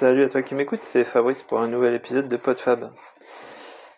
Salut à toi qui m'écoute, c'est Fabrice pour un nouvel épisode de PodFab.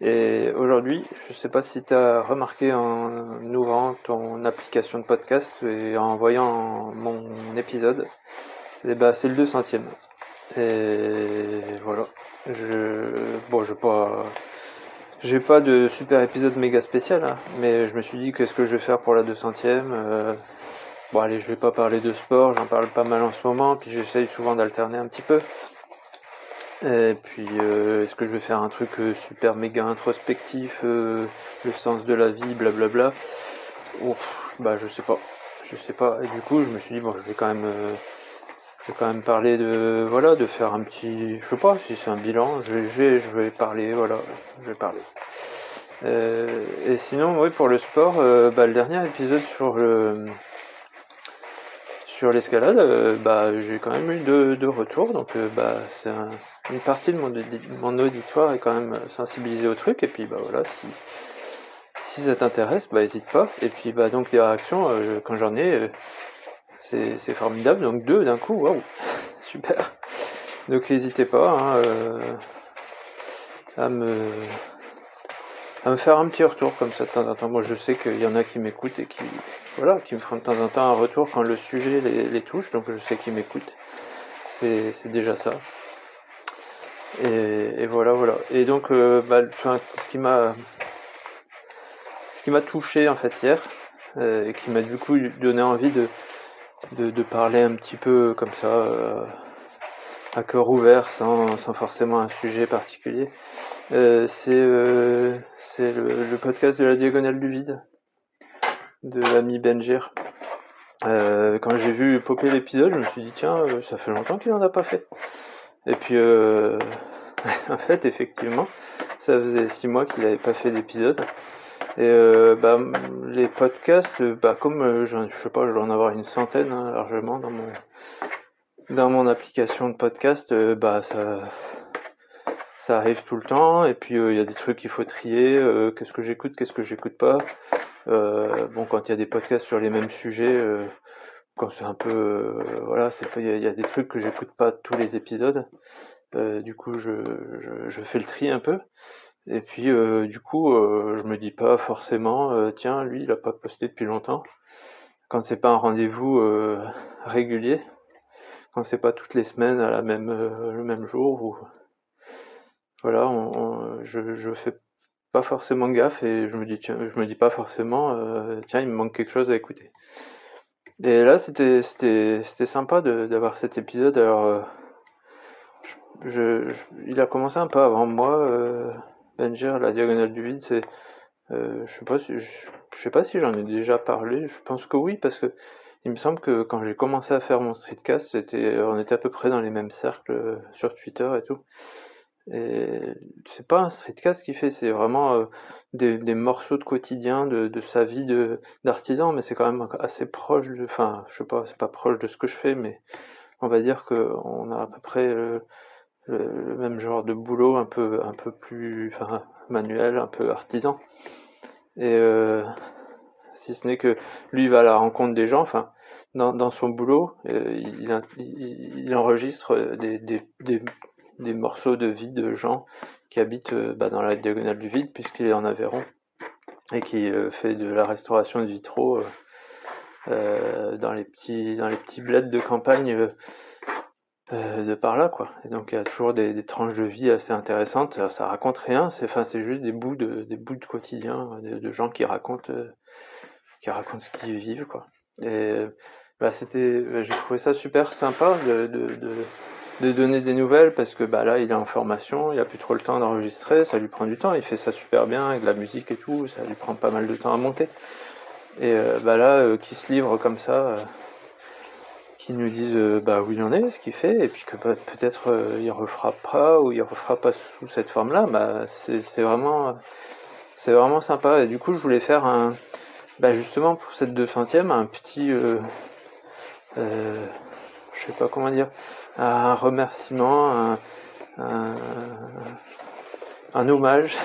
Et aujourd'hui, je sais pas si tu as remarqué en ouvrant ton application de podcast et en voyant mon épisode, c'est bah, le 200ème. Et voilà. Je bon, pas pas de super épisode méga spécial, hein, mais je me suis dit qu'est-ce que je vais faire pour la 200ème. Euh, bon allez, je vais pas parler de sport, j'en parle pas mal en ce moment, puis j'essaye souvent d'alterner un petit peu. Et puis, euh, est-ce que je vais faire un truc euh, super méga introspectif, euh, le sens de la vie, blablabla? Bah, je sais pas. Je sais pas. Et du coup, je me suis dit, bon, je vais quand même, je vais quand même parler de, voilà, de faire un petit, je sais pas si c'est un bilan. Je vais, je vais parler, voilà, je vais parler. et sinon, oui, pour le sport, bah, le dernier épisode sur le sur l'escalade, euh, bah, j'ai quand même eu deux, retours, donc euh, bah, c'est une partie de mon, mon, auditoire est quand même sensibilisée au truc, et puis bah voilà, si, si ça t'intéresse, bah n'hésite pas. Et puis bah donc les réactions, euh, quand j'en ai, c'est formidable, donc deux d'un coup, waouh, super. Donc n'hésitez pas hein, à me à me faire un petit retour comme ça de temps en temps. Moi je sais qu'il y en a qui m'écoutent et qui voilà, qui me font de temps en temps un retour quand le sujet les, touche, donc je sais qu'ils m'écoutent. C'est, déjà ça. Et, voilà, voilà. Et donc, euh, bah, ce qui m'a, ce qui m'a touché en fait hier, euh, et qui m'a du coup donné envie de, de, parler un petit peu comme ça, euh, à cœur ouvert, sans, forcément un sujet particulier, c'est, c'est le podcast de la diagonale du vide de l'ami Benjir. Euh, quand j'ai vu popper l'épisode, je me suis dit tiens, euh, ça fait longtemps qu'il en a pas fait. Et puis euh, en fait, effectivement, ça faisait six mois qu'il n'avait pas fait d'épisode. Et bah, les podcasts, bah, comme je sais pas, je dois en avoir une centaine hein, largement dans mon dans mon application de podcast, bah ça ça arrive tout le temps. Et puis il y a des trucs qu'il faut trier. qu'est-ce que j'écoute, qu'est-ce que j'écoute pas. Euh, bon, quand il y a des podcasts sur les mêmes sujets, euh, quand c'est un peu, euh, voilà, c'est il y, a des trucs que j'écoute pas tous les épisodes. du coup, je, je, fais le tri un peu. Et puis, du coup, je me dis pas forcément, tiens, lui, il a pas posté depuis longtemps. Quand c'est pas un rendez-vous régulier, quand c'est pas toutes les semaines à la même, le même jour, ou voilà, on, je, je fais pas forcément gaffe et je me dis tiens, je me dis pas forcément euh, tiens il me manque quelque chose à écouter. Et là c'était c'était c'était sympa d'avoir cet épisode. Alors euh, il a commencé un peu avant moi. Euh, Benjir, la diagonale du vide, c'est je sais pas si je, sais pas si j'en ai déjà parlé. Je pense que oui parce que il me semble que quand j'ai commencé à faire mon streetcast, c'était on était à peu près dans les mêmes cercles sur Twitter et tout. Et c'est pas un streetcast qui fait, c'est vraiment euh, des, morceaux de quotidien de, sa vie d'artisan, mais c'est quand même assez proche de, enfin, je sais pas, c'est pas proche de ce que je fais, mais on va dire que on a à peu près le, le, même genre de boulot, un peu, un peu plus, manuel, un peu artisan. Et euh, si ce n'est que lui va à la rencontre des gens, enfin, dans, son boulot, euh, il, enregistre des des morceaux de vie de gens qui habitent euh, bah, dans la diagonale du vide, puisqu'il est en Aveyron, et qui euh, fait de la restauration de vitraux euh, dans les petits dans les petits bleds de campagne de par là quoi. Et donc il y a toujours des, tranches de vie assez intéressantes. ça raconte rien, c'est enfin c'est juste des bouts de des bouts de quotidien de, gens qui racontent qui racontent ce qu'ils vivent quoi. Et bah, c'était bah, j'ai trouvé ça super sympa de donner des nouvelles parce que bah là il est en formation, il a plus trop le temps d'enregistrer, ça lui prend du temps, il fait ça super bien avec de la musique et tout, ça lui prend pas mal de temps à monter. Et euh, bah là euh, qui se livre comme ça, euh, qui nous disent bah où il en est, ce qu'il fait, et puis que peut-être il refera pas ou il refera pas sous cette forme-là, bah c'est vraiment c'est vraiment sympa. Et du coup je voulais faire un bah justement pour cette 200ème un petit je sais pas comment dire, un remerciement, un, hommage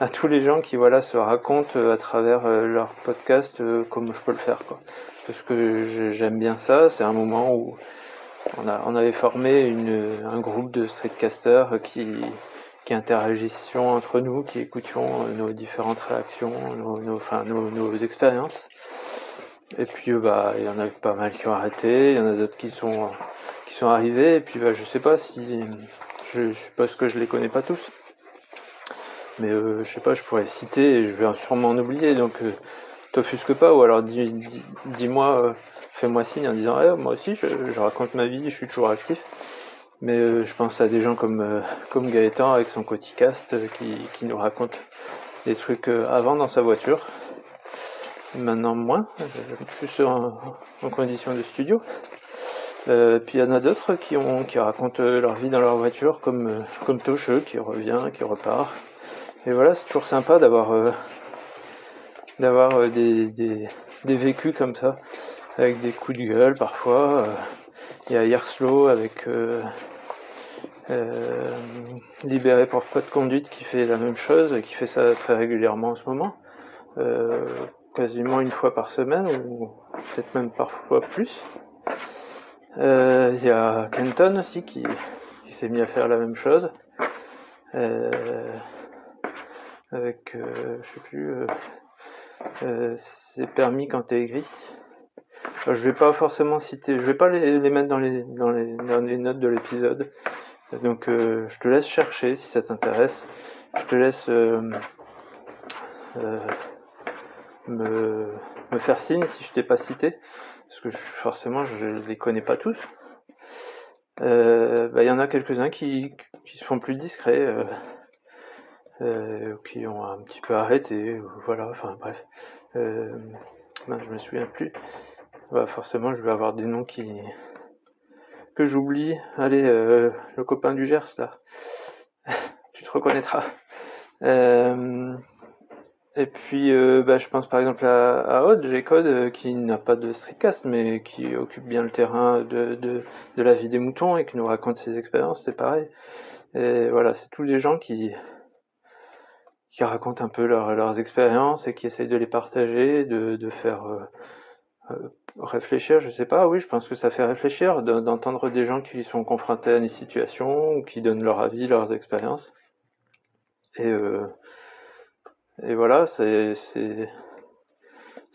à tous les gens qui voilà se racontent à travers euh, leur podcast euh, comme je peux le faire quoi. Parce que j'aime bien ça, c'est un moment où on, avait formé une, un groupe de streetcasters qui, qui interagissions entre nous, qui écoutions nos différentes réactions, nos, nos expériences. Et puis bah il y en a pas mal qui ont arrêté, il y en a d'autres qui sont qui sont arrivés, et puis bah je sais pas si je, je suppose que je les connais pas tous. Mais euh, je sais pas, je pourrais citer et je vais sûrement en oublier, donc euh, t'offusque pas, ou alors dis-moi, euh, fais-moi signe en disant eh, moi aussi je, je, raconte ma vie, je suis toujours actif. Mais euh, je pense à des gens comme, euh, comme Gaëtan avec son Coticast qui, qui nous raconte des trucs avant dans sa voiture. Maintenant moins, plus en, en condition de studio. Euh, puis il y en a d'autres qui, ont, qui racontent leur vie dans leur voiture, comme, comme Tocheux qui revient, qui repart. Et voilà, c'est toujours sympa d'avoir euh, euh, des, des, des, vécus comme ça, avec des coups de gueule parfois. Il y a Yerslow avec Libéré pour pas de conduite qui fait la même chose qui fait ça très régulièrement en ce moment. Quasiment une fois par semaine ou peut-être même parfois plus. Il y a Kenton aussi qui, s'est mis à faire la même chose. Euh, avec, euh, je sais plus, euh, euh, c'est permis quand t'es gris. je vais pas forcément citer, je vais pas les, mettre dans les, dans les, dans les notes de l'épisode. Donc je te laisse chercher si ça t'intéresse. Je te laisse me, faire signe si je t'ai pas cité, parce que forcément je les connais pas tous. Il euh, bah, y en a quelques-uns qui, qui se font plus discrets. Euh, euh, qui ont un petit peu arrêté, voilà, enfin bref. Euh, je me souviens plus. Bah, forcément, je vais avoir des noms qui que j'oublie. Allez, le copain du Gers là, tu te reconnaîtras. Et puis, euh, bah, je pense par exemple à, à Odd, G-Code, euh, qui n'a pas de streetcast, mais qui occupe bien le terrain de, de, de la vie des moutons et qui nous raconte ses expériences, c'est pareil. Et voilà, c'est tous les gens qui, qui racontent un peu leur, leurs expériences et qui essayent de les partager, de, de faire euh, euh, réfléchir, je sais pas, oui, je pense que ça fait réfléchir d'entendre des gens qui sont confrontés à une situation ou qui donnent leur avis, leurs expériences. Et, euh, et voilà, c'est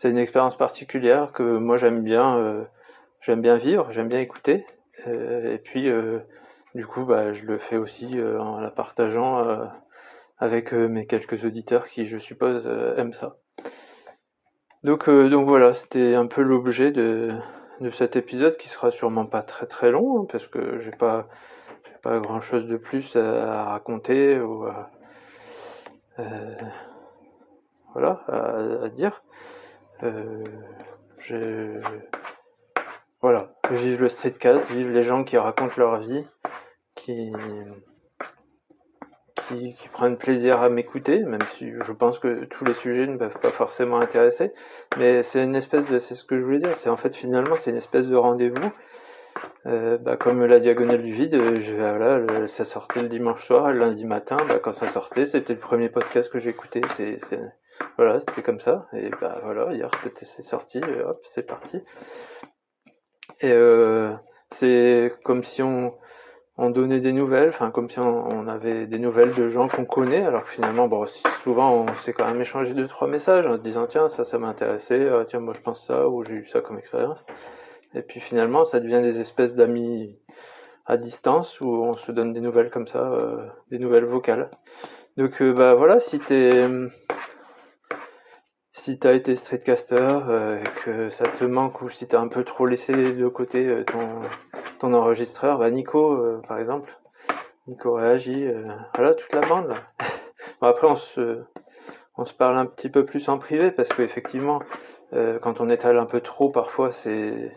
une expérience particulière que moi j'aime bien, euh, j'aime bien vivre, j'aime bien écouter. Euh, et puis, euh, du coup, bah, je le fais aussi en la partageant avec mes quelques auditeurs qui, je suppose, aiment ça. Donc, donc voilà, c'était un peu l'objet de, de cet épisode qui sera sûrement pas très très long hein, parce que j'ai pas pas grand chose de plus à, raconter ou à, voilà à, dire. Euh, voilà, vive le streetcast, vive les gens qui racontent leur vie, qui qui, prennent plaisir à m'écouter, même si je pense que tous les sujets ne peuvent pas forcément intéresser. Mais c'est une espèce de, c'est ce que je voulais dire, c'est en fait finalement c'est une espèce de rendez-vous. Euh, bah, comme la diagonale du vide, je, voilà, ça sortait le dimanche soir, le lundi matin, bah, quand ça sortait, c'était le premier podcast que j'écoutais. C'est, voilà, c'était comme ça. Et bah voilà, hier c'était c'est sorti, hop, c'est parti. Et euh, c'est comme si on on donnait des nouvelles, enfin comme si on, avait des nouvelles de gens qu'on connaît, alors que finalement, bon, souvent on s'est quand même échangé deux trois messages en se disant tiens ça ça m'a euh, tiens moi je pense ça ou j'ai eu ça comme expérience. Et puis finalement ça devient des espèces d'amis à distance où on se donne des nouvelles comme ça, euh, des nouvelles vocales. Donc euh, bah voilà si t'es si t'as été streetcaster et que ça te manque ou si t'as un peu trop laissé de côté ton ton enregistreur, bah Nico euh, par exemple, Nico réagit, euh, voilà toute la bande. Là. bon, après on se, parle un petit peu plus en privé parce qu'effectivement euh, quand on étale un peu trop parfois ses,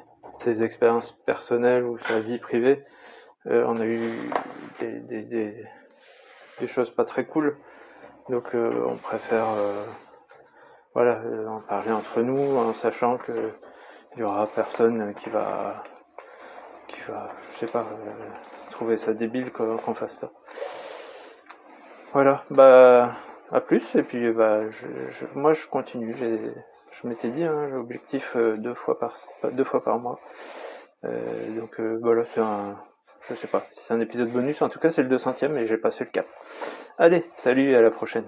expériences personnelles ou sa vie privée, euh, on a eu des, choses pas très cool, donc euh, on préfère voilà en parler entre nous en sachant que il y aura personne qui va je sais pas, euh, trouver ça débile qu'on fasse ça. Voilà, bah à plus et puis bah moi je continue. Je m'étais dit, hein, j'ai objectif euh, deux fois par mois. donc voilà, c'est un, je sais pas si c'est un épisode bonus, en tout cas c'est le 200ème et j'ai passé le cap. Allez, salut et à la prochaine.